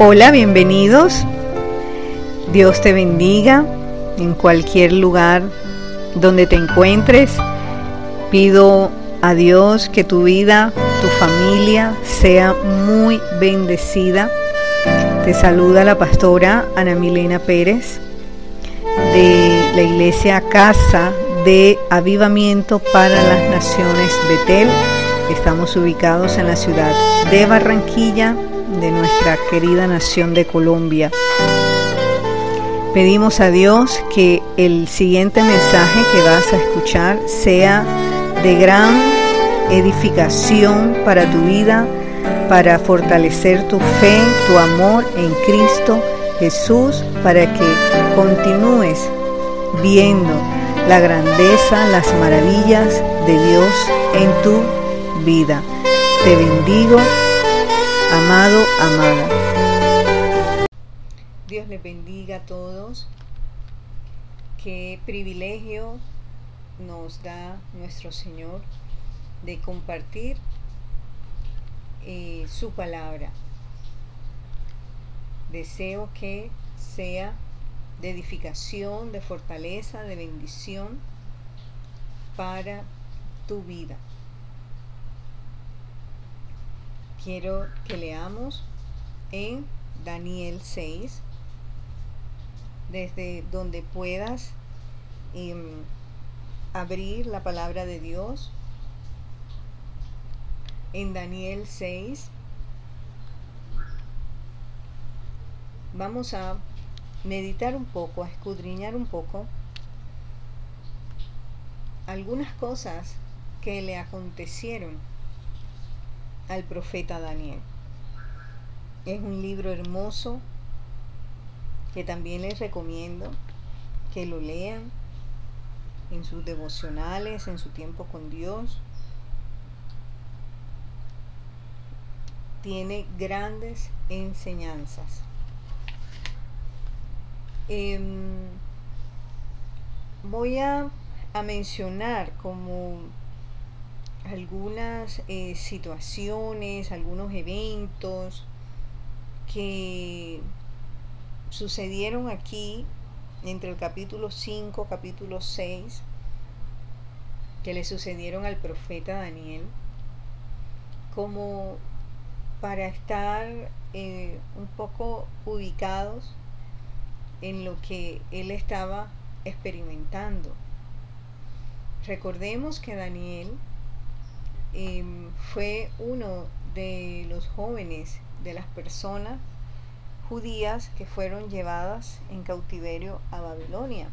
Hola, bienvenidos. Dios te bendiga en cualquier lugar donde te encuentres. Pido a Dios que tu vida, tu familia sea muy bendecida. Te saluda la pastora Ana Milena Pérez de la iglesia Casa de Avivamiento para las Naciones Betel. Estamos ubicados en la ciudad de Barranquilla, de nuestra querida nación de Colombia. Pedimos a Dios que el siguiente mensaje que vas a escuchar sea de gran edificación para tu vida, para fortalecer tu fe, tu amor en Cristo Jesús, para que continúes viendo la grandeza, las maravillas de Dios en tu vida. Te bendigo amado, amada. Dios les bendiga a todos. Qué privilegio nos da nuestro Señor de compartir eh, su palabra. Deseo que sea de edificación, de fortaleza, de bendición para tu vida. Quiero que leamos en Daniel 6, desde donde puedas em, abrir la palabra de Dios. En Daniel 6 vamos a meditar un poco, a escudriñar un poco algunas cosas que le acontecieron al profeta Daniel. Es un libro hermoso que también les recomiendo que lo lean en sus devocionales, en su tiempo con Dios. Tiene grandes enseñanzas. Em, voy a, a mencionar como algunas eh, situaciones, algunos eventos que sucedieron aquí entre el capítulo 5, capítulo 6, que le sucedieron al profeta Daniel, como para estar eh, un poco ubicados en lo que él estaba experimentando. Recordemos que Daniel Em, fue uno de los jóvenes, de las personas judías que fueron llevadas en cautiverio a Babilonia.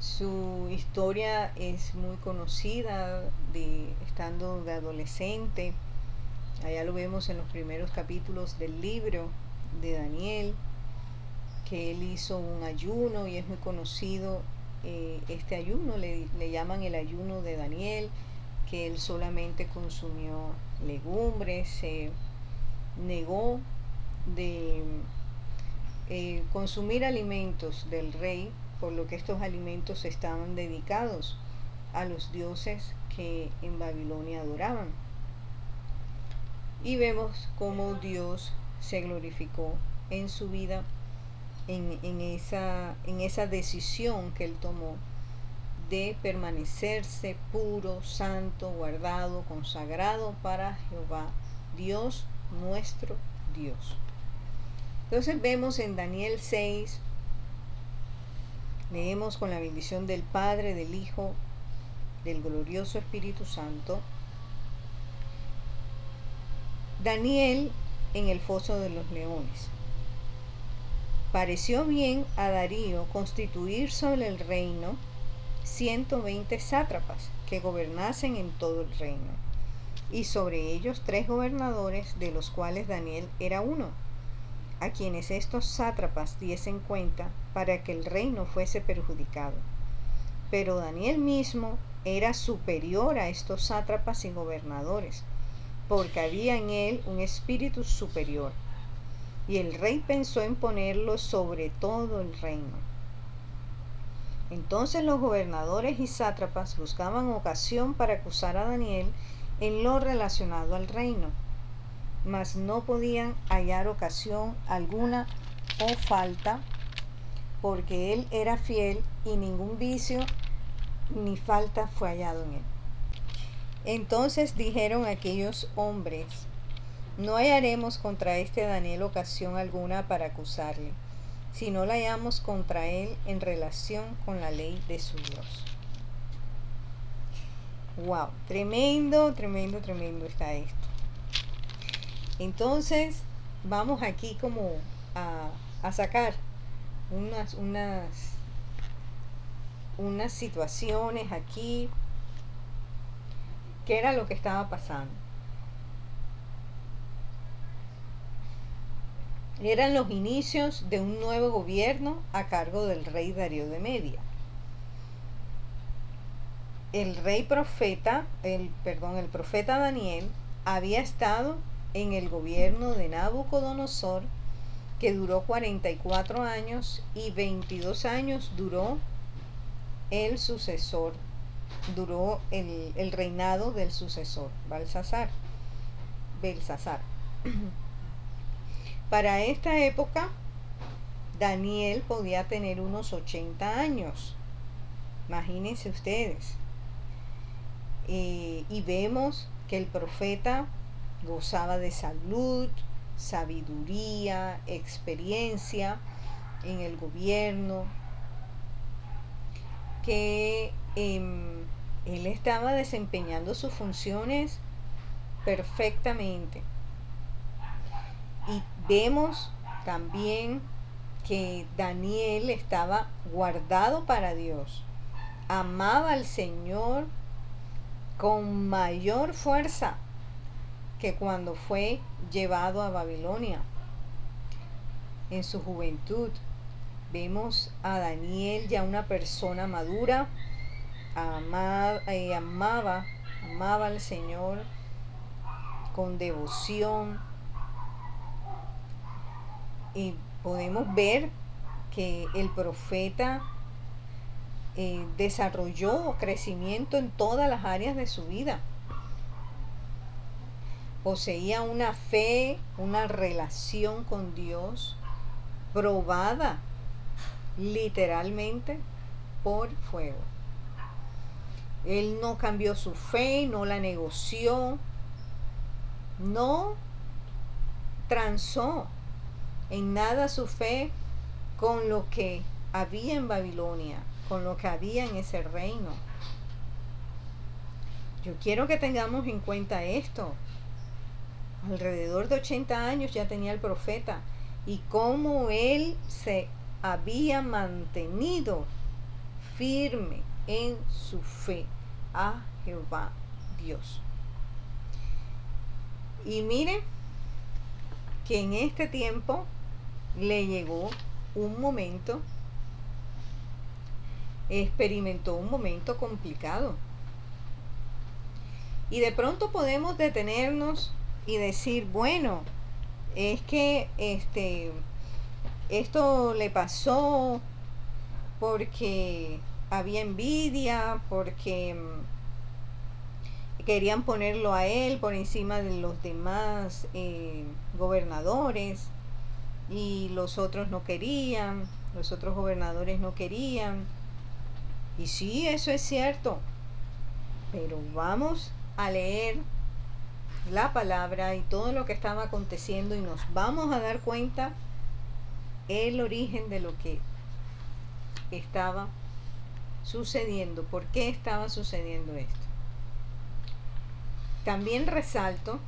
Su historia es muy conocida, de, estando de adolescente. Allá lo vemos en los primeros capítulos del libro de Daniel, que él hizo un ayuno y es muy conocido eh, este ayuno, le, le llaman el ayuno de Daniel que él solamente consumió legumbres, se negó de eh, consumir alimentos del rey, por lo que estos alimentos estaban dedicados a los dioses que en Babilonia adoraban. Y vemos cómo Dios se glorificó en su vida, en, en, esa, en esa decisión que él tomó de permanecerse puro, santo, guardado, consagrado para Jehová, Dios nuestro Dios. Entonces vemos en Daniel 6, leemos con la bendición del Padre, del Hijo, del glorioso Espíritu Santo, Daniel en el foso de los leones. Pareció bien a Darío constituir sobre el reino 120 sátrapas que gobernasen en todo el reino, y sobre ellos tres gobernadores, de los cuales Daniel era uno, a quienes estos sátrapas diesen cuenta para que el reino fuese perjudicado. Pero Daniel mismo era superior a estos sátrapas y gobernadores, porque había en él un espíritu superior, y el rey pensó en ponerlo sobre todo el reino entonces los gobernadores y sátrapas buscaban ocasión para acusar a Daniel en lo relacionado al reino. mas no podían hallar ocasión alguna o falta, porque él era fiel y ningún vicio ni falta fue hallado en él. Entonces dijeron aquellos hombres, no hallaremos contra este Daniel ocasión alguna para acusarle, si no la hallamos contra él en relación con la ley de su Dios. Wow, tremendo, tremendo, tremendo está esto. Entonces, vamos aquí como a, a sacar unas, unas, unas situaciones aquí. ¿Qué era lo que estaba pasando? Eran los inicios de un nuevo gobierno a cargo del rey Darío de Media. El rey profeta, el perdón, el profeta Daniel había estado en el gobierno de Nabucodonosor, que duró 44 años y 22 años duró el sucesor, duró el, reinado del sucesor, Balsasar, Belsasar. Para esta época, Daniel podía tener unos 80 años. Imagínense ustedes. Eh, y vemos que el profeta gozaba de salud, sabiduría, experiencia en el gobierno, que em, él estaba desempeñando sus funciones perfectamente. Y vemos también que Daniel estaba guardado para Dios, amaba al Señor con mayor fuerza que cuando fue llevado a Babilonia. En su juventud vemos a Daniel ya una persona madura, eh, amaba, amaba al Señor con devoción. Y podemos ver que el profeta eh, desarrolló crecimiento en todas las áreas de su vida poseía una fe, una relación con Dios probada literalmente por fuego. Él no cambió su fe, no la negoció, no transó en nada su fe con lo que había en Babilonia, con lo que había en ese reino. Yo quiero que tengamos en cuenta esto alrededor de 80 años ya tenía el profeta y cómo él se había mantenido firme en su fe a Jehová Dios. Y mire que en este tiempo le llegó un momento, experimentó un momento complicado. Y de pronto podemos detenernos y decir, bueno, es que este esto le pasó porque había envidia, porque mm, querían ponerlo a él por encima de los demás eh, gobernadores y los otros no querían, los otros gobernadores no querían. Y sí, eso es cierto, pero vamos a leer la palabra y todo lo que estaba aconteciendo y nos vamos a dar cuenta el origen de lo que estaba sucediendo, por qué estaba sucediendo esto. También resalto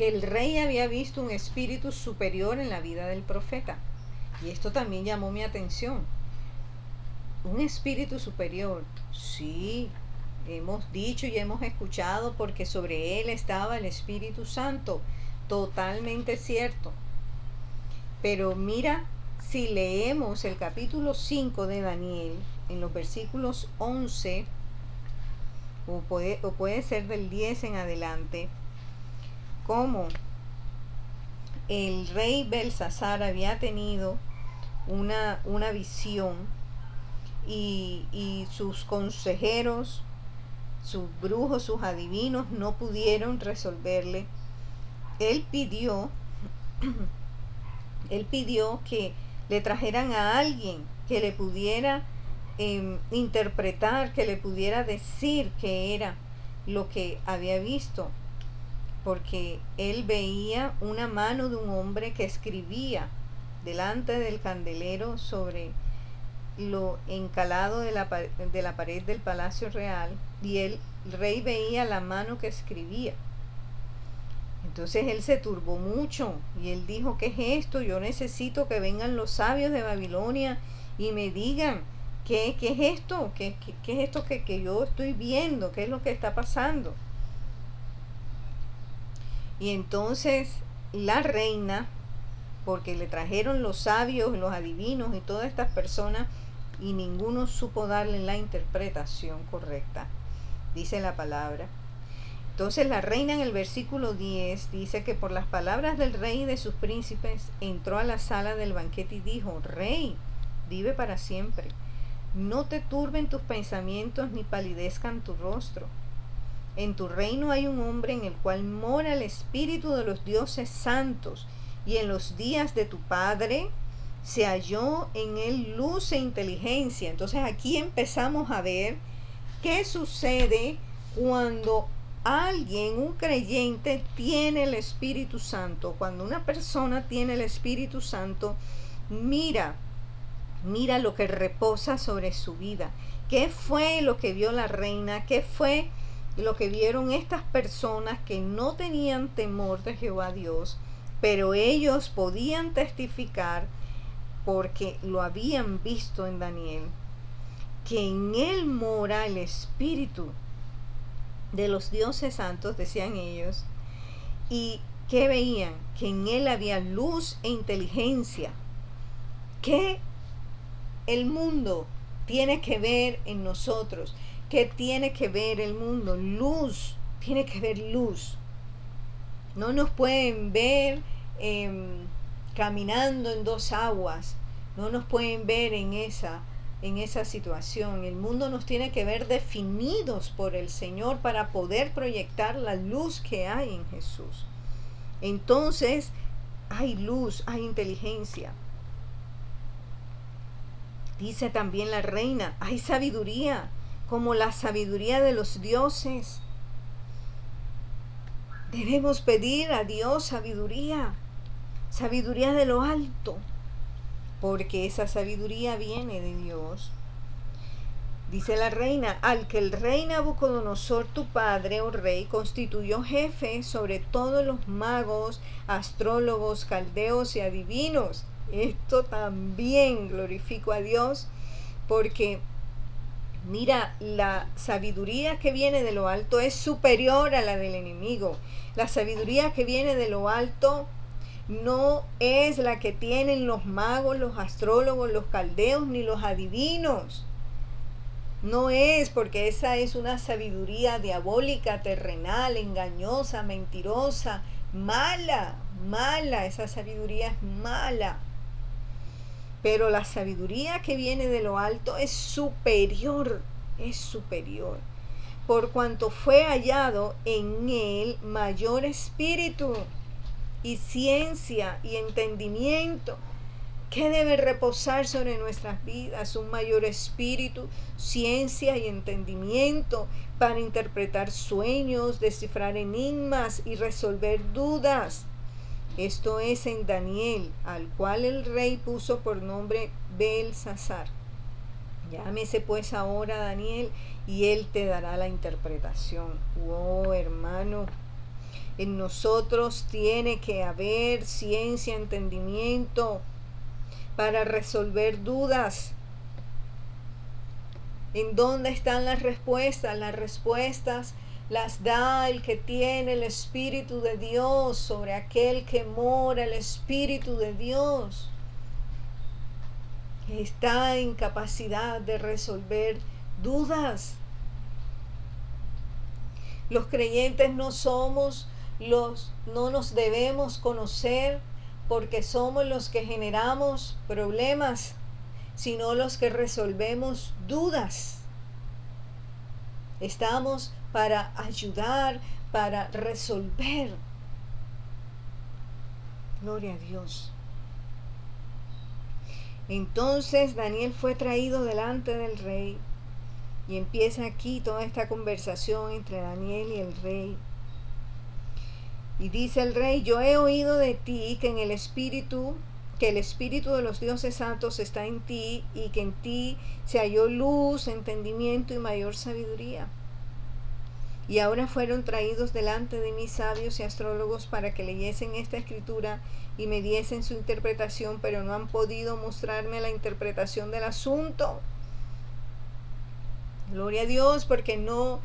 que el rey había visto un espíritu superior en la vida del profeta. Y esto también llamó mi atención. Un espíritu superior, sí, hemos dicho y hemos escuchado porque sobre él estaba el Espíritu Santo. Totalmente cierto. Pero mira, si leemos el capítulo 5 de Daniel, en los versículos 11, o puede, o puede ser del 10 en adelante, como el rey Belsasar había tenido una, una visión y, y sus consejeros sus brujos, sus adivinos no pudieron resolverle. Él pidió, él pidió que le trajeran a alguien que le pudiera em, interpretar, que le pudiera decir que era lo que había visto, porque él veía una mano de un hombre que escribía delante del candelero sobre lo encalado de la, de la pared del palacio real y el rey veía la mano que escribía. Entonces él se turbó mucho y él dijo, ¿qué es esto? Yo necesito que vengan los sabios de Babilonia y me digan, ¿qué, qué es esto? ¿Qué, qué, es esto que, que yo estoy viendo? ¿Qué es lo que está pasando? Y entonces la reina, porque le trajeron los sabios, los adivinos y todas estas personas, y ninguno supo darle la interpretación correcta, dice la palabra. Entonces la reina en el versículo 10 dice que por las palabras del rey y de sus príncipes entró a la sala del banquete y dijo, Rey, vive para siempre. No te turben tus pensamientos ni palidezcan tu rostro. En tu reino hay un hombre en el cual mora el espíritu de los dioses santos, y en los días de tu padre se halló en él luz e inteligencia. Entonces aquí empezamos a ver qué sucede cuando alguien, un creyente, tiene el Espíritu Santo. Cuando una persona tiene el Espíritu Santo, mira, mira lo que reposa sobre su vida. ¿Qué fue lo que vio la reina? ¿Qué fue lo que vieron estas personas que no tenían temor de Jehová Dios? Pero ellos podían testificar porque lo habían visto en Daniel, que en él mora el Espíritu de los dioses santos, decían ellos, y que veían que en él había luz e inteligencia, que el mundo tiene que ver en nosotros, que tiene que ver el mundo, luz, tiene que ver luz. No nos pueden ver em, caminando en dos aguas, no nos pueden ver en esa en esa situación. El mundo nos tiene que ver definidos por el Señor para poder proyectar la luz que hay en Jesús. Entonces, hay luz, hay inteligencia. Dice también la reina, hay sabiduría, como la sabiduría de los dioses. Debemos pedir a Dios sabiduría, sabiduría de lo alto, porque esa sabiduría viene de Dios. Dice la reina, al que el rey Nabucodonosor, tu padre o oh rey, constituyó jefe sobre todos los magos, astrólogos, caldeos y adivinos. Esto también glorifico a Dios, porque mira, la sabiduría que viene de lo alto es superior a la del enemigo. La sabiduría que viene de lo alto no es la que tienen los magos, los astrólogos, los caldeos ni los adivinos. No es porque esa es una sabiduría diabólica, terrenal, engañosa, mentirosa, mala, mala, esa sabiduría es mala. Pero la sabiduría que viene de lo alto es superior, es superior. Por cuanto fue hallado en él mayor espíritu y ciencia y entendimiento que debe reposar sobre nuestras vidas, un mayor espíritu, ciencia y entendimiento para interpretar sueños, descifrar enigmas y resolver dudas. Esto es en Daniel, al cual el rey puso por nombre Belsasar. Llámese pues ahora Daniel y él te dará la interpretación. Oh hermano, en nosotros tiene que haber ciencia, entendimiento para resolver dudas. ¿En dónde están las respuestas? Las respuestas las da el que tiene el Espíritu de Dios sobre aquel que mora el Espíritu de Dios. Está en capacidad de resolver dudas. Los creyentes no somos los no nos debemos conocer porque somos los que generamos problemas, sino los que resolvemos dudas. Estamos para ayudar, para resolver. Gloria a Dios. Entonces Daniel fue traído delante del rey y empieza aquí toda esta conversación entre Daniel y el rey. Y dice el rey, yo he oído de ti que en el espíritu, que el espíritu de los dioses santos está en ti y que en ti se halló luz, entendimiento y mayor sabiduría. Y ahora fueron traídos delante de mis sabios y astrólogos para que leyesen esta escritura y me diesen su interpretación, pero no han podido mostrarme la interpretación del asunto. Gloria a Dios, porque no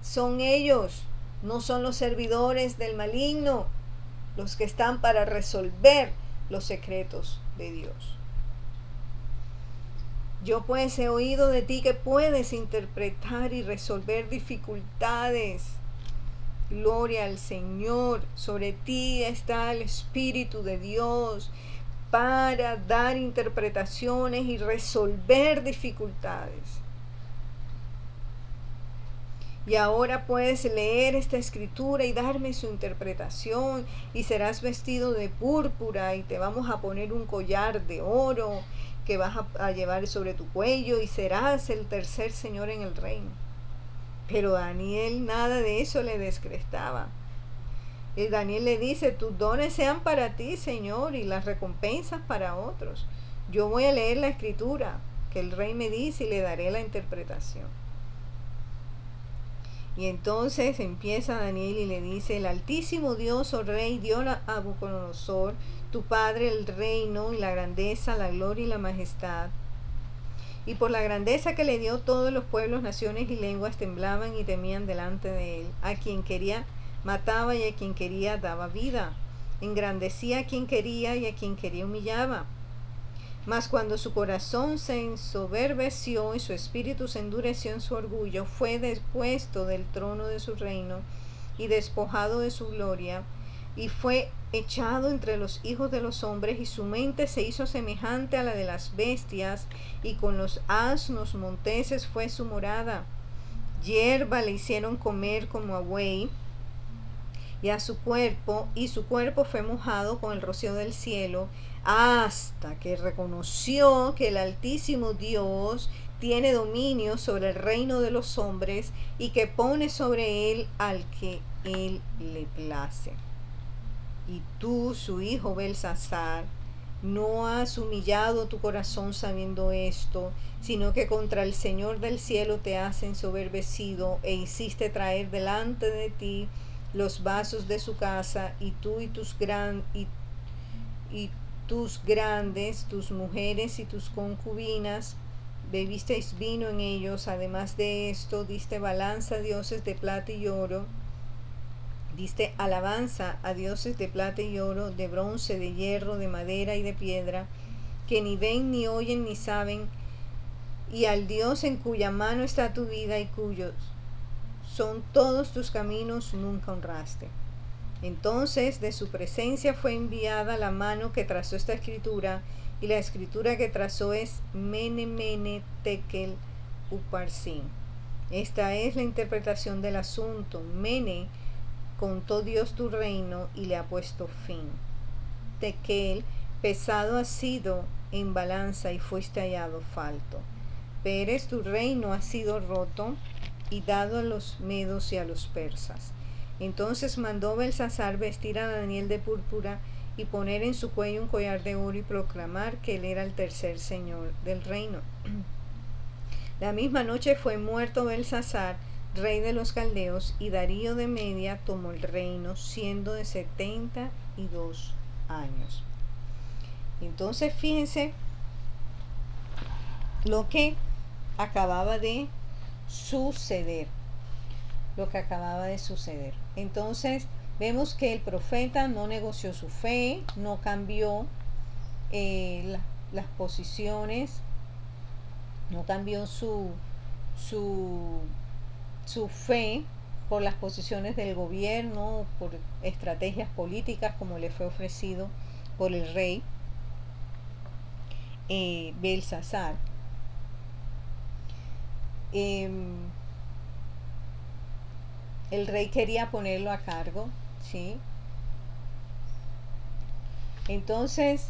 son ellos, no son los servidores del maligno los que están para resolver los secretos de Dios. Yo pues he oído de ti que puedes interpretar y resolver dificultades. Gloria al Señor. Sobre ti está el Espíritu de Dios para dar interpretaciones y resolver dificultades. Y ahora puedes leer esta escritura y darme su interpretación y serás vestido de púrpura y te vamos a poner un collar de oro que vas a, llevar sobre tu cuello y serás el tercer señor en el reino. Pero Daniel nada de eso le descrestaba. Y Daniel le dice, tus dones sean para ti, Señor, y las recompensas para otros. Yo voy a leer la escritura que el rey me dice y le daré la interpretación. Y entonces empieza Daniel y le dice, el altísimo Dios, oh rey, dio a Nabucodonosor, tu padre, el reino y la grandeza, la gloria y la majestad. Y por la grandeza que le dio todos los pueblos, naciones y lenguas temblaban y temían delante de él. A quien quería mataba y a quien quería daba vida. Engrandecía a quien quería y a quien quería humillaba. Mas cuando su corazón se ensoberbeció y su espíritu se endureció en su orgullo, fue depuesto del trono de su reino y despojado de su gloria, y fue echado entre los hijos de los hombres, y su mente se hizo semejante a la de las bestias, y con los asnos monteses fue su morada. Hierba le hicieron comer como a buey, y a su cuerpo, y su cuerpo fue mojado con el rocío del cielo, hasta que reconoció que el Altísimo Dios tiene dominio sobre el reino de los hombres y que pone sobre él al que él le place. Y tú, su hijo Belsasar, no has humillado tu corazón sabiendo esto, sino que contra el Señor del cielo te has ensoberbecido e hiciste traer delante de ti los vasos de su casa y tú y tus gran y, y tus grandes, tus mujeres y tus concubinas, bebisteis vino en ellos, además de esto diste balanza a dioses de plata y oro, diste alabanza a dioses de plata y oro, de bronce, de hierro, de madera y de piedra, que ni ven, ni oyen, ni saben, y al Dios en cuya mano está tu vida y cuyos son todos tus caminos nunca honraste. Entonces de su presencia fue enviada la mano que trazó esta escritura, y la escritura que trazó es Mene Mene Tekel Uparsin. Esta es la interpretación del asunto. Mene contó Dios tu reino y le ha puesto fin. Tekel, pesado ha sido en balanza y fuiste hallado falto. Pérez, tu reino ha sido roto y dado a los medos y a los persas. Entonces mandó Belsasar vestir a Daniel de púrpura y poner en su cuello un collar de oro y proclamar que él era el tercer señor del reino. La misma noche fue muerto Belsasar, rey de los caldeos, y Darío de Media tomó el reino, siendo de setenta y dos años. Entonces fíjense lo que acababa de suceder lo que acababa de suceder. Entonces, vemos que el profeta no negoció su fe, no cambió eh, las posiciones, no cambió su, su, su fe por las posiciones del gobierno, por estrategias políticas como le fue ofrecido por el rey eh, Belsasar. Em, el rey quería ponerlo a cargo, ¿sí? Entonces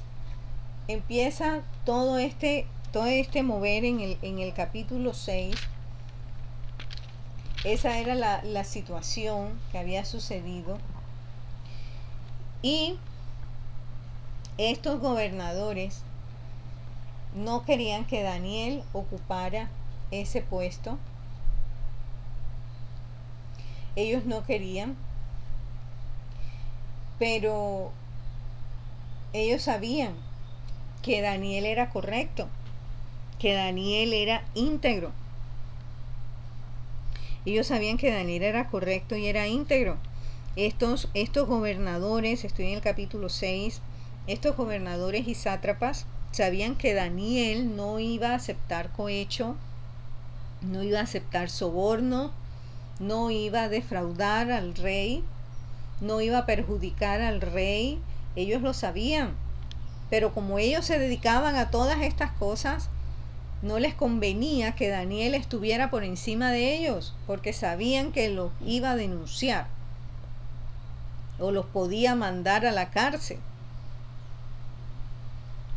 empieza todo este, todo este mover en el, en el capítulo 6. Esa era la, la situación que había sucedido. Y estos gobernadores no querían que Daniel ocupara ese puesto. Ellos no querían, pero ellos sabían que Daniel era correcto, que Daniel era íntegro. Ellos sabían que Daniel era correcto y era íntegro. Estos, estos gobernadores, estoy en el capítulo 6, estos gobernadores y sátrapas sabían que Daniel no iba a aceptar cohecho, no iba a aceptar soborno, no iba a defraudar al rey, no iba a perjudicar al rey. Ellos lo sabían. Pero como ellos se dedicaban a todas estas cosas, no les convenía que Daniel estuviera por encima de ellos, porque sabían que los iba a denunciar o los podía mandar a la cárcel.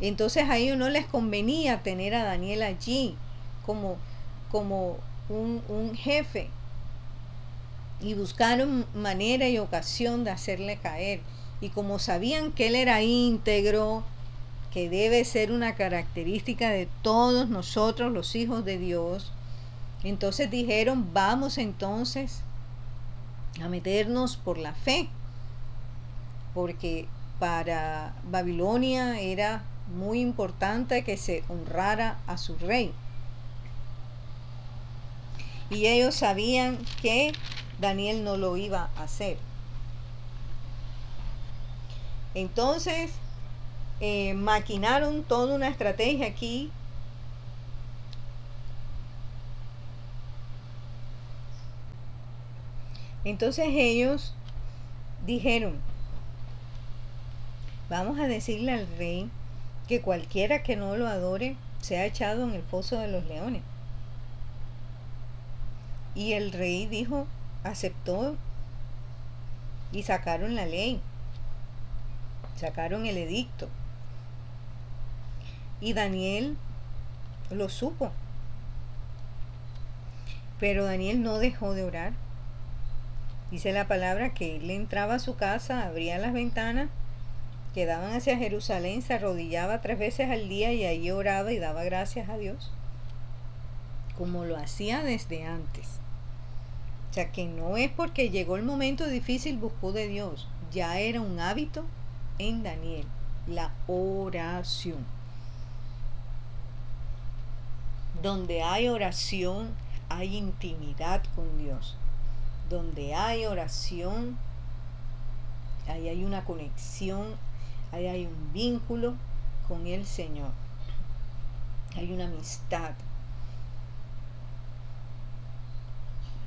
Entonces a ellos no les convenía tener a Daniel allí como, como un, un jefe y buscaron manera y ocasión de hacerle caer. Y como sabían que él era íntegro, que debe ser una característica de todos nosotros los hijos de Dios, entonces dijeron, vamos entonces a meternos por la fe, porque para Babilonia era muy importante que se honrara a su rey. Y ellos sabían que Daniel no lo iba a hacer. Entonces, eh, maquinaron toda una estrategia aquí. Entonces ellos dijeron, vamos a decirle al rey que cualquiera que no lo adore sea echado en el foso de los leones. Y el rey dijo, aceptó y sacaron la ley, sacaron el edicto. Y Daniel lo supo. Pero Daniel no dejó de orar. Dice la palabra que él entraba a su casa, abría las ventanas, quedaban hacia Jerusalén, se arrodillaba tres veces al día y ahí oraba y daba gracias a Dios, como lo hacía desde antes. O sea que no es porque llegó el momento difícil buscó de Dios, ya era un hábito en Daniel, la oración. Donde hay oración, hay intimidad con Dios. Donde hay oración, ahí hay una conexión, ahí hay un vínculo con el Señor. Hay una amistad.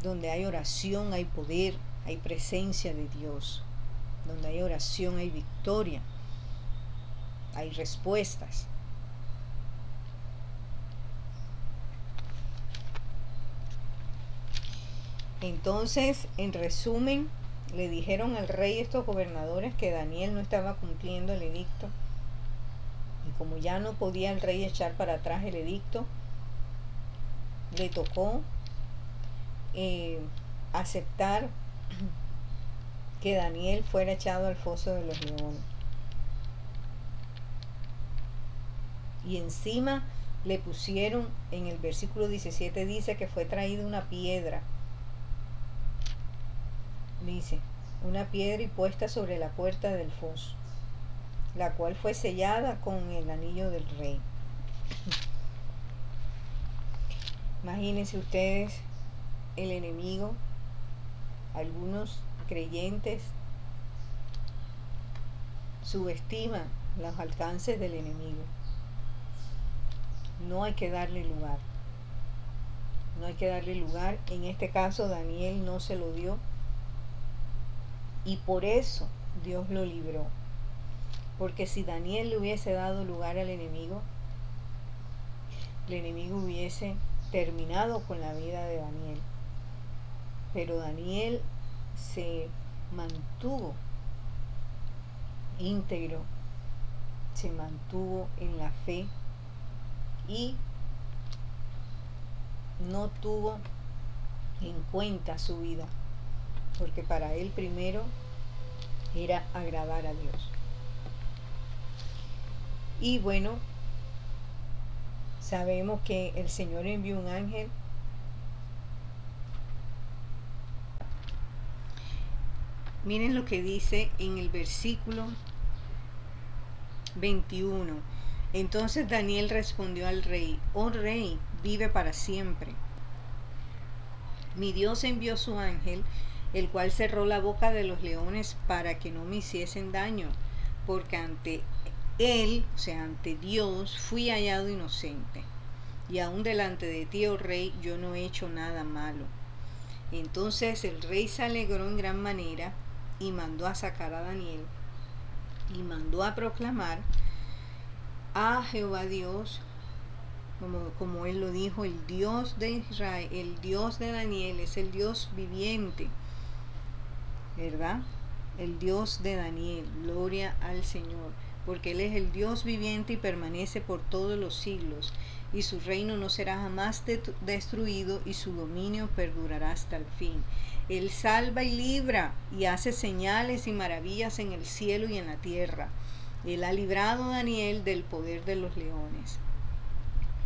Donde hay oración hay poder, hay presencia de Dios. Donde hay oración hay victoria, hay respuestas. Entonces, en resumen, le dijeron al rey estos gobernadores que Daniel no estaba cumpliendo el edicto. Y como ya no podía el rey echar para atrás el edicto, le tocó eh, aceptar que Daniel fuera echado al foso de los leones. Y encima le pusieron, en el versículo 17 dice que fue traída una piedra. Dice, una piedra y puesta sobre la puerta del foso, la cual fue sellada con el anillo del rey. Imagínense ustedes el enemigo, algunos creyentes subestiman los alcances del enemigo. No hay que darle lugar. No hay que darle lugar. En este caso Daniel no se lo dio. Y por eso Dios lo libró. Porque si Daniel le hubiese dado lugar al enemigo, el enemigo hubiese terminado con la vida de Daniel. Pero Daniel se mantuvo íntegro se mantuvo en la fe y no tuvo en cuenta su vida, porque para él primero era agradar a Dios. Y bueno, sabemos que el Señor envió un ángel Miren lo que dice en el versículo 21. Entonces Daniel respondió al rey, oh rey, vive para siempre. Mi Dios envió su ángel, el cual cerró la boca de los leones para que no me hiciesen daño, porque ante él, o sea, ante Dios, fui hallado inocente. Y aún delante de ti, oh rey, yo no he hecho nada malo. Entonces el rey se alegró en gran manera y mandó a sacar a Daniel y mandó a proclamar a Jehová Dios, como, como él lo dijo, el Dios de Israel, el Dios de Daniel es el Dios viviente, ¿verdad? El Dios de Daniel, gloria al Señor, porque Él es el Dios viviente y permanece por todos los siglos, y su reino no será jamás destruido y su dominio perdurará hasta el fin. Él salva y libra y hace señales y maravillas en el cielo y en la tierra. Él ha librado a Daniel del poder de los leones.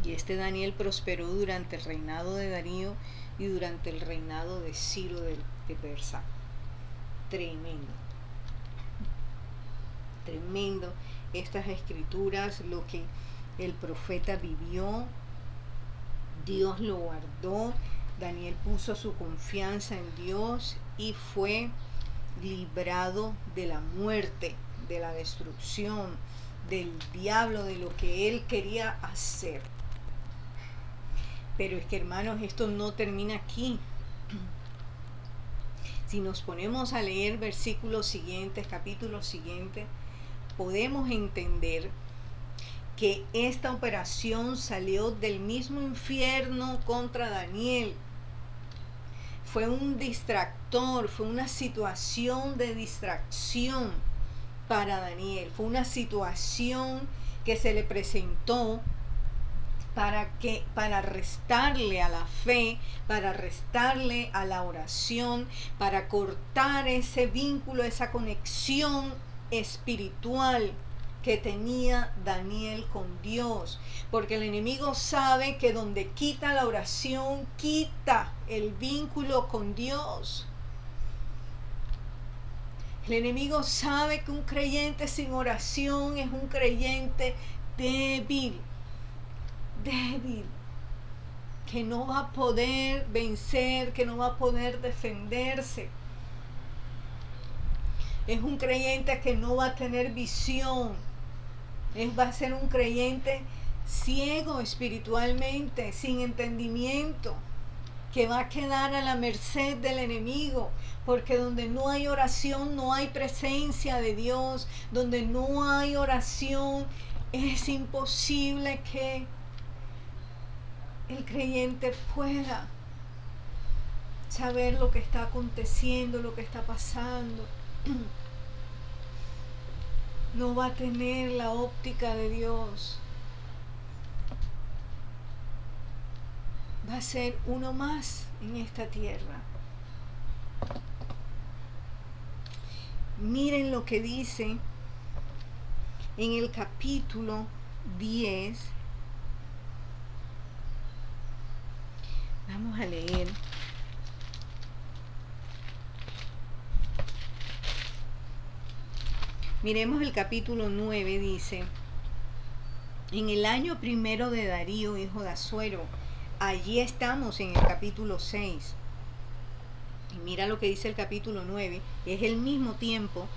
Y este Daniel prosperó durante el reinado de Darío y durante el reinado de Ciro de, Persa. Tremendo. Tremendo estas escrituras, lo que el profeta vivió, Dios lo guardó, Daniel puso su confianza en Dios y fue librado de la muerte, de la destrucción, del diablo, de lo que él quería hacer. Pero es que hermanos, esto no termina aquí. Si nos ponemos a leer versículos siguientes, capítulos siguientes, podemos entender que esta operación salió del mismo infierno contra Daniel. Fue un distractor, fue una situación de distracción para Daniel. Fue una situación que se le presentó para que para restarle a la fe, para restarle a la oración, para cortar ese vínculo, esa conexión espiritual que tenía Daniel con Dios, porque el enemigo sabe que donde quita la oración, quita el vínculo con Dios. El enemigo sabe que un creyente sin oración es un creyente débil débil, que no va a poder vencer, que no va a poder defenderse. Es un creyente que no va a tener visión. Es, va a ser un creyente ciego espiritualmente, sin entendimiento, que va a quedar a la merced del enemigo, porque donde no hay oración no hay presencia de Dios, donde no hay oración es imposible que el creyente pueda saber lo que está aconteciendo, lo que está pasando. No va a tener la óptica de Dios. Va a ser uno más en esta tierra. Miren lo que dice en el capítulo 10 Vamos a leer. Miremos el capítulo 9, dice, en el año primero de Darío, hijo de Azuero, allí estamos en el capítulo 6. Y mira lo que dice el capítulo 9, es el mismo tiempo,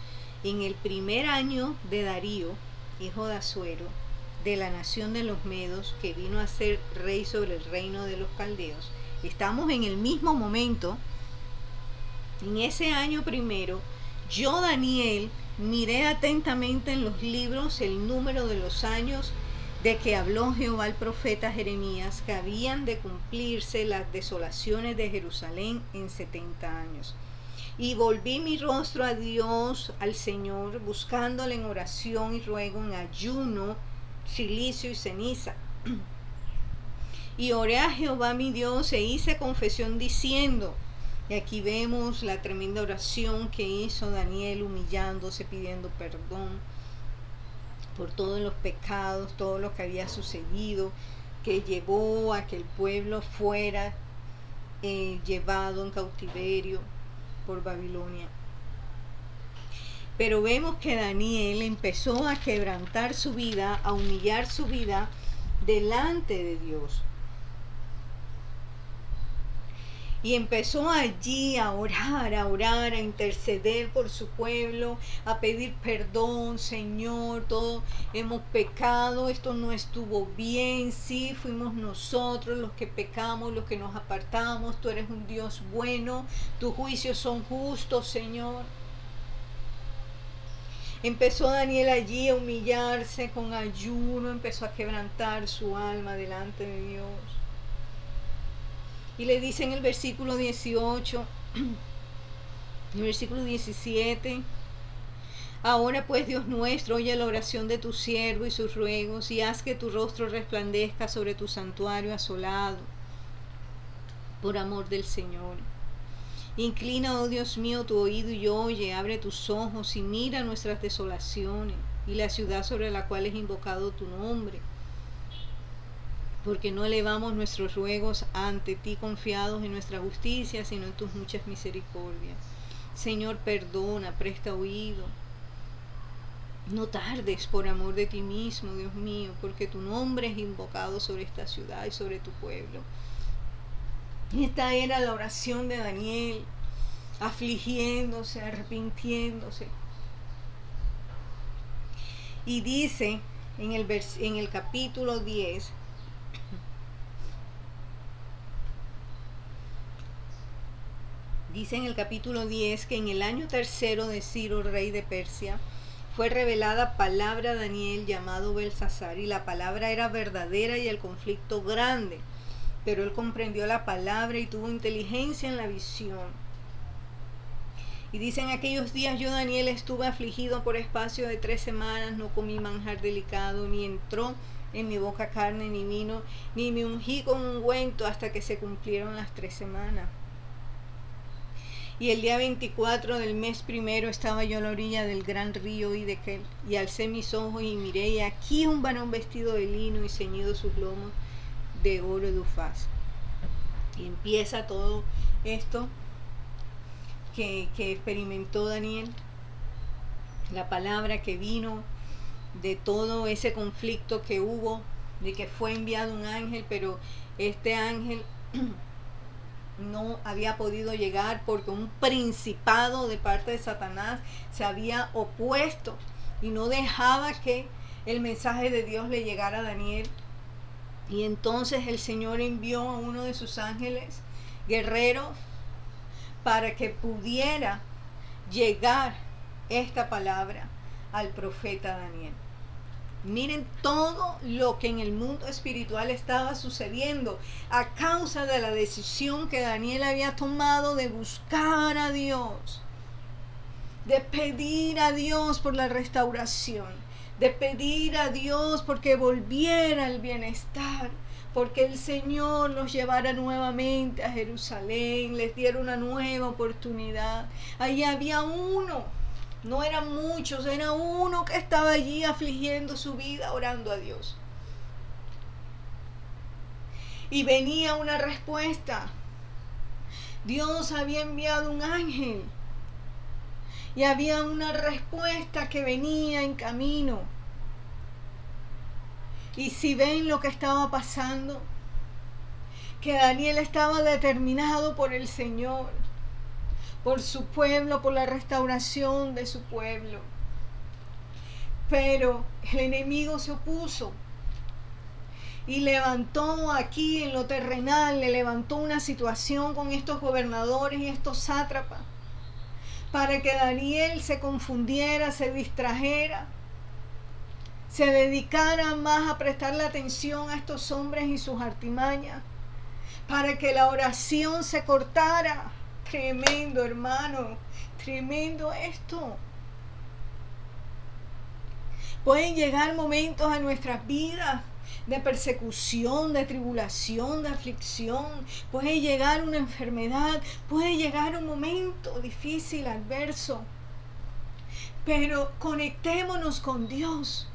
en el primer año de Darío, hijo de Azuero, de la nación de los Medos, que vino a ser rey sobre el reino de los caldeos, estamos en el mismo momento, en ese año primero, yo, Daniel, miré atentamente en los libros el número de los años de que habló Jehová el profeta Jeremías, que habían de cumplirse las desolaciones de Jerusalén en 70 años. Y volví mi rostro a Dios, al Señor, buscándole en oración y ruego, en ayuno, silicio y ceniza. Y oré a Jehová mi Dios e hice confesión diciendo, y aquí vemos la tremenda oración que hizo Daniel humillándose, pidiendo perdón por todos los pecados, todo lo que había sucedido, que llevó a que el pueblo fuera eh, llevado en cautiverio por Babilonia. Pero vemos que Daniel empezó a quebrantar su vida, a humillar su vida delante de Dios. Y empezó allí a orar, a orar, a interceder por su pueblo, a pedir perdón, Señor, todo hemos pecado, esto no estuvo bien, sí, fuimos nosotros los que pecamos, los que nos apartamos, tú eres un Dios bueno, tus juicios son justos, Señor. Empezó Daniel allí a humillarse con ayuno, empezó a quebrantar su alma delante de Dios. Y le dice en el versículo 18, en el versículo 17, Ahora pues Dios nuestro, oye la oración de tu siervo y sus ruegos, y haz que tu rostro resplandezca sobre tu santuario asolado, por amor del Señor. Inclina, oh Dios mío, tu oído y oye, abre tus ojos y mira nuestras desolaciones y la ciudad sobre la cual es invocado tu nombre porque no elevamos nuestros ruegos ante ti confiados en nuestra justicia, sino en tus muchas misericordias. Señor, perdona, presta oído. No tardes por amor de ti mismo, Dios mío, porque tu nombre es invocado sobre esta ciudad y sobre tu pueblo. Esta era la oración de Daniel, afligiéndose, arrepintiéndose. Y dice en el, en el capítulo 10, Dice en el capítulo 10 que en el año tercero de Ciro, rey de Persia, fue revelada palabra a Daniel llamado Belsasar y la palabra era verdadera y el conflicto grande, pero él comprendió la palabra y tuvo inteligencia en la visión. Y dice en aquellos días yo Daniel estuve afligido por espacio de tres semanas, no comí manjar delicado, ni entró en mi boca carne ni vino, ni me ungí con ungüento hasta que se cumplieron las tres semanas. Y el día 24 del mes primero estaba yo a la orilla del gran río Idekel, y alcé mis ojos y miré, y aquí un varón vestido de lino y ceñido sus lomos de oro de ufaz. Y empieza todo esto que, que experimentó Daniel, la palabra que vino de todo ese conflicto que hubo, de que fue enviado un ángel, pero este ángel no había podido llegar porque un principado de parte de Satanás se había opuesto y no dejaba que el mensaje de Dios le llegara a Daniel. Y entonces el Señor envió a uno de sus ángeles guerreros para que pudiera llegar esta palabra al profeta Daniel. Miren todo lo que en el mundo espiritual estaba sucediendo a causa de la decisión que Daniel había tomado de buscar a Dios, de pedir a Dios por la restauración, de pedir a Dios porque volviera el bienestar, porque el Señor los llevara nuevamente a Jerusalén, les diera una nueva oportunidad. Allí había uno no eran muchos, era uno que estaba allí afligiendo su vida, orando a Dios. Y venía una respuesta. Dios había enviado un ángel. Y había una respuesta que venía en camino. Y si ven lo que estaba pasando, que Daniel estaba determinado por el Señor por su pueblo, por la restauración de su pueblo. Pero el enemigo se opuso y levantó aquí en lo terrenal, le levantó una situación con estos gobernadores y estos sátrapas para que Daniel se confundiera, se distrajera, se dedicara más a prestarle atención a estos hombres y sus artimañas, para que la oración se cortara tremendo, hermano. Tremendo esto. Pueden llegar momentos a nuestras vidas de persecución, de tribulación, de aflicción. Puede llegar una enfermedad, puede llegar un momento difícil, adverso. Pero conectémonos con Dios.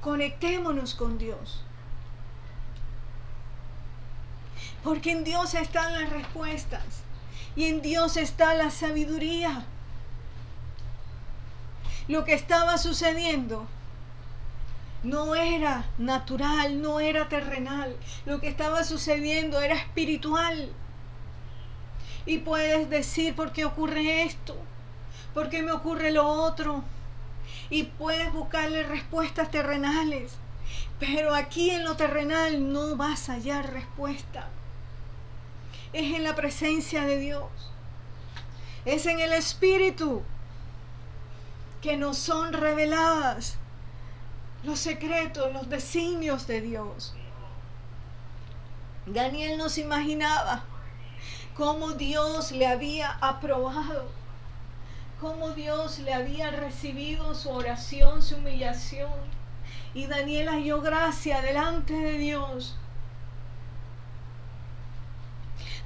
Conectémonos con Dios. Porque en Dios están las respuestas y en Dios está la sabiduría. Lo que estaba sucediendo no era natural, no era terrenal. Lo que estaba sucediendo era espiritual. Y puedes decir, ¿por qué ocurre esto? ¿Por qué me ocurre lo otro? Y puedes buscarle respuestas terrenales. Pero aquí en lo terrenal no vas a hallar respuesta. Es en la presencia de Dios. Es en el Espíritu que nos son reveladas los secretos, los designios de Dios. Daniel no se imaginaba cómo Dios le había aprobado, cómo Dios le había recibido su oración, su humillación. Y Daniel halló gracia delante de Dios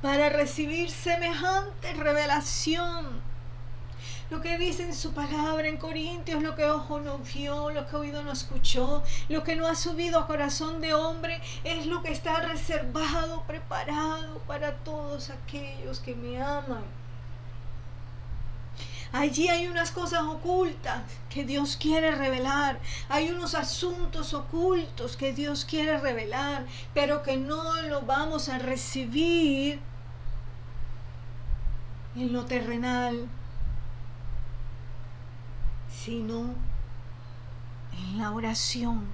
para recibir semejante revelación lo que dice en su palabra en Corintios, lo que ojo no vio, lo que oído no escuchó, lo que no ha subido a corazón de hombre, es lo que está reservado, preparado para todos aquellos que me aman. Allí hay unas cosas ocultas que Dios quiere revelar. Hay unos asuntos ocultos que Dios quiere revelar, pero que no lo vamos a recibir en lo terrenal, sino en la oración.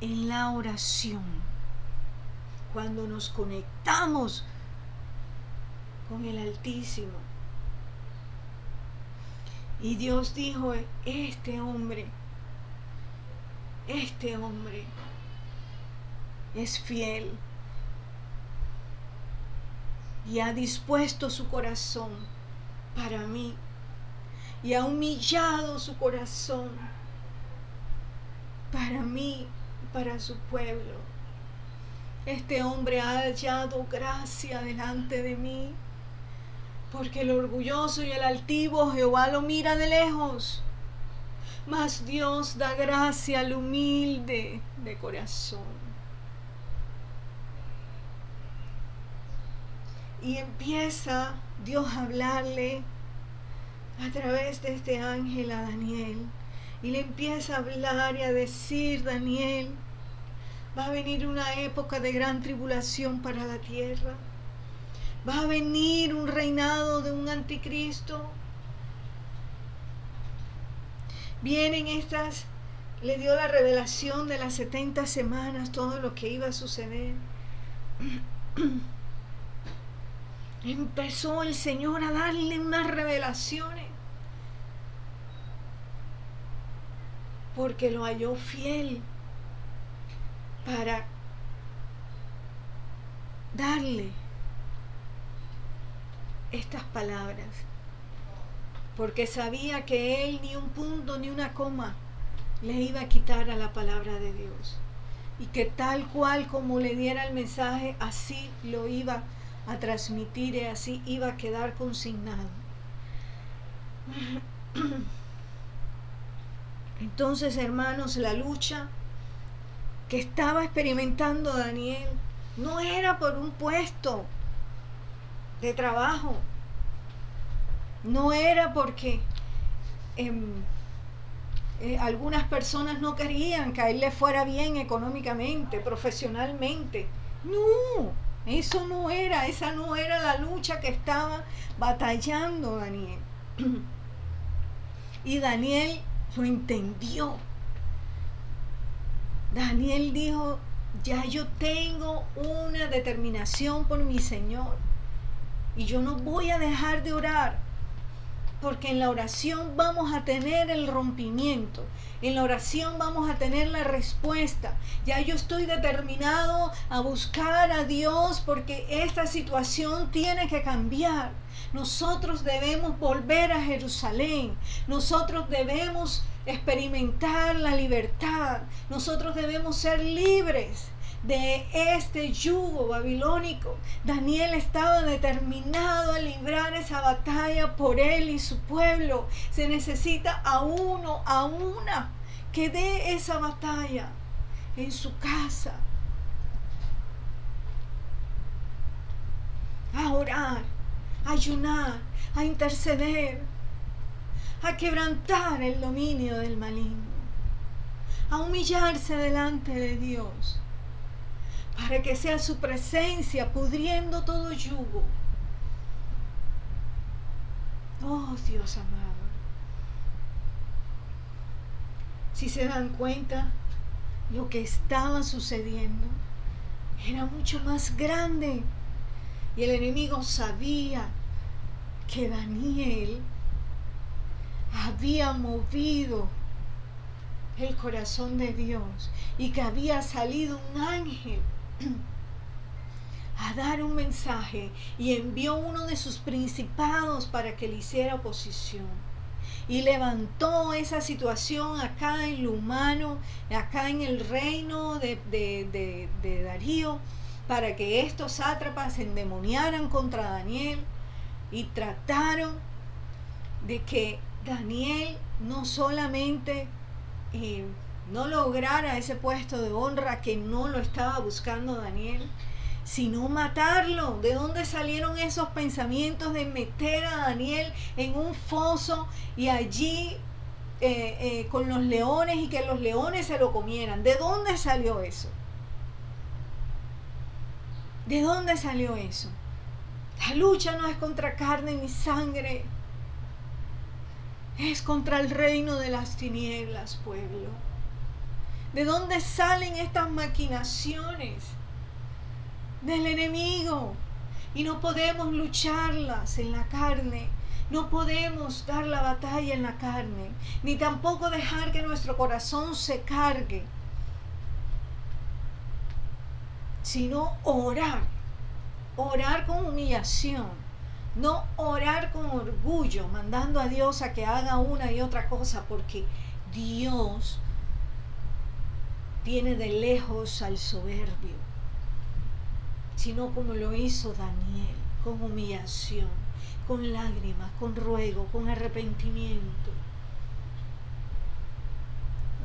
En la oración. Cuando nos conectamos con el Altísimo. Y Dios dijo, este hombre, este hombre es fiel y ha dispuesto su corazón para mí y ha humillado su corazón para mí, para su pueblo. Este hombre ha hallado gracia delante de mí, porque el orgulloso y el altivo Jehová lo mira de lejos, mas Dios da gracia al humilde de corazón. Y empieza Dios a hablarle a través de este ángel a Daniel. Y le empieza a hablar y a decir, Daniel, va a venir una época de gran tribulación para la tierra. Va a venir un reinado de un anticristo. Vienen estas, le dio la revelación de las 70 semanas, todo lo que iba a suceder. empezó el Señor a darle unas revelaciones. Porque lo halló fiel para darle estas palabras. Porque sabía que él ni un punto ni una coma le iba a quitar a la palabra de Dios. Y que tal cual como le diera el mensaje, así lo iba a transmitir y así iba a quedar consignado. Entonces, hermanos, la lucha que estaba experimentando Daniel no era por un puesto de trabajo, no era porque em, eh, algunas personas no querían que a él le fuera bien económicamente, profesionalmente. No, eso no era, esa no era la lucha que estaba batallando Daniel. Y Daniel lo entendió. Daniel dijo, ya yo tengo una determinación por mi Señor. Y yo no voy a dejar de orar porque en la oración vamos a tener el rompimiento, en la oración vamos a tener la respuesta. Ya yo estoy determinado a buscar a Dios porque esta situación tiene que cambiar. Nosotros debemos volver a Jerusalén. Nosotros debemos experimentar la libertad. Nosotros debemos ser libres de este yugo babilónico. Daniel estaba determinado a librar esa batalla por él y su pueblo. Se necesita a uno, a una, que dé esa batalla en su casa. A orar, a ayunar, a interceder, a quebrantar el dominio del maligno, a humillarse delante de Dios para que sea su presencia pudriendo todo yugo. Oh Dios amado. Si se dan cuenta, lo que estaba sucediendo era mucho más grande. Y el enemigo sabía que Daniel había movido el corazón de Dios y que había salido un ángel a dar un mensaje y envió uno de sus principados para que le hiciera oposición. Y levantó esa situación acá en lo humano, acá en el reino de, de Darío, para que estos sátrapas se endemoniaran contra Daniel y trataron de que Daniel no solamente eh, no lograra ese puesto de honra que no lo estaba buscando Daniel, sino matarlo. ¿De dónde salieron esos pensamientos de meter a Daniel en un foso y allí eh, eh, con los leones y que los leones se lo comieran? ¿De dónde salió eso? ¿De dónde salió eso? La lucha no es contra carne ni sangre, es contra el reino de las tinieblas, pueblo. ¿De dónde salen estas maquinaciones? Del enemigo. Y no podemos lucharlas en la carne. No podemos dar la batalla en la carne. Ni tampoco dejar que nuestro corazón se cargue. Sino orar. Orar con humillación no orar con orgullo, mandando a Dios a que haga una y otra cosa, porque Dios tiene de lejos al soberbio, sino como lo hizo Daniel, con humillación, con lágrimas, con ruego, con arrepentimiento.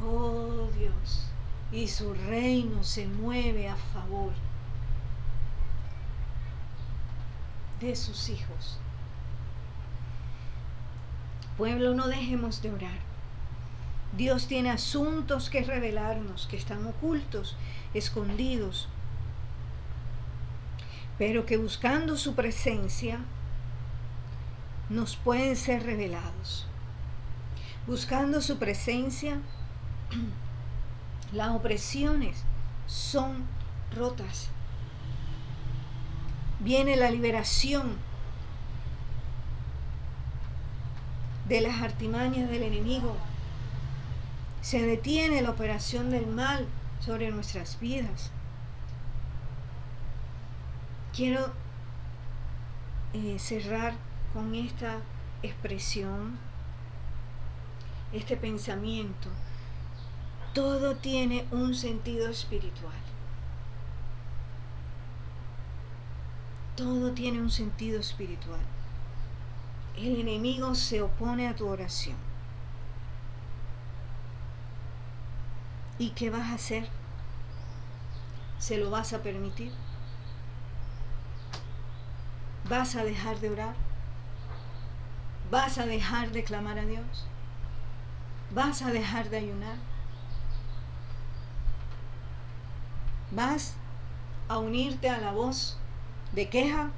Oh Dios, y su reino se mueve a favor de sus hijos. Pueblo, no dejemos de orar. Dios tiene asuntos que revelarnos, que están ocultos, escondidos, pero que buscando su presencia nos pueden ser revelados. Buscando su presencia, las opresiones son rotas viene la liberación de las artimañas del enemigo. Se detiene la operación del mal sobre nuestras vidas. Quiero eh, cerrar con esta expresión, este pensamiento. Todo tiene un sentido espiritual. Todo tiene un sentido espiritual. El enemigo se opone a tu oración. ¿Y qué vas a hacer? ¿Se lo vas a permitir? ¿Vas a dejar de orar? ¿Vas a dejar de clamar a Dios? ¿Vas a dejar de ayunar? ¿Vas a unirte a la voz de queja,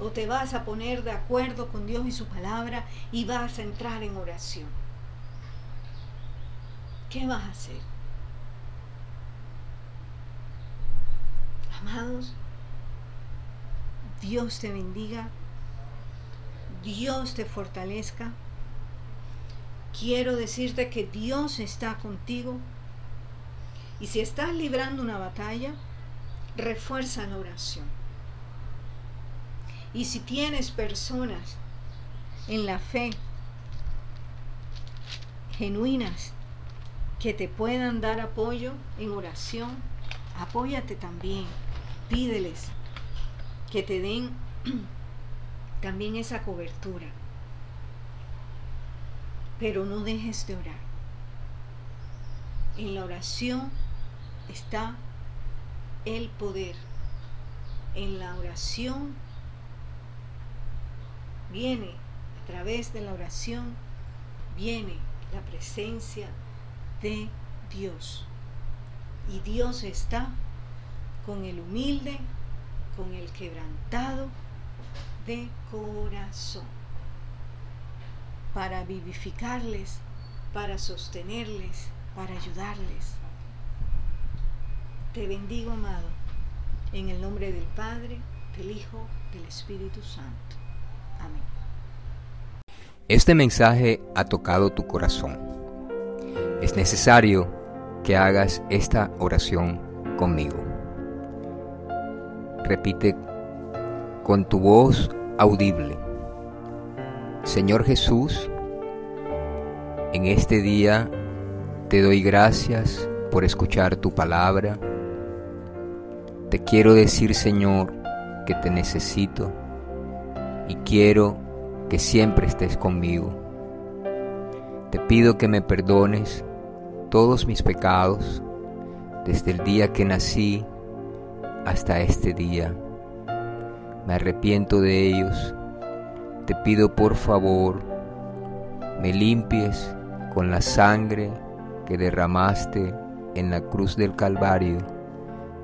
o te vas a poner de acuerdo con Dios y su palabra y vas a entrar en oración. ¿Qué vas a hacer? Amados, Dios te bendiga. Dios te fortalezca. Quiero decirte que Dios está contigo. Y si estás librando una batalla, refuerza la oración. Y si tienes personas en la fe genuinas que te puedan dar apoyo en oración, apóyate también. Pídeles que te den también esa cobertura. Pero no dejes de orar. En la oración está el poder. En la oración viene, a través de la oración, viene la presencia de Dios. Y Dios está con el humilde, con el quebrantado de corazón, para vivificarles, para sostenerles, para ayudarles. Te bendigo, amado, en el nombre del Padre, del Hijo, del Espíritu Santo. Este mensaje ha tocado tu corazón. Es necesario que hagas esta oración conmigo. Repite con tu voz audible. Señor Jesús, en este día te doy gracias por escuchar tu palabra. Te quiero decir, Señor, que te necesito y quiero que siempre estés conmigo. Te pido que me perdones todos mis pecados desde el día que nací hasta este día. Me arrepiento de ellos. Te pido por favor, me limpies con la sangre que derramaste en la cruz del Calvario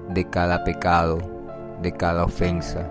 de cada pecado, de cada ofensa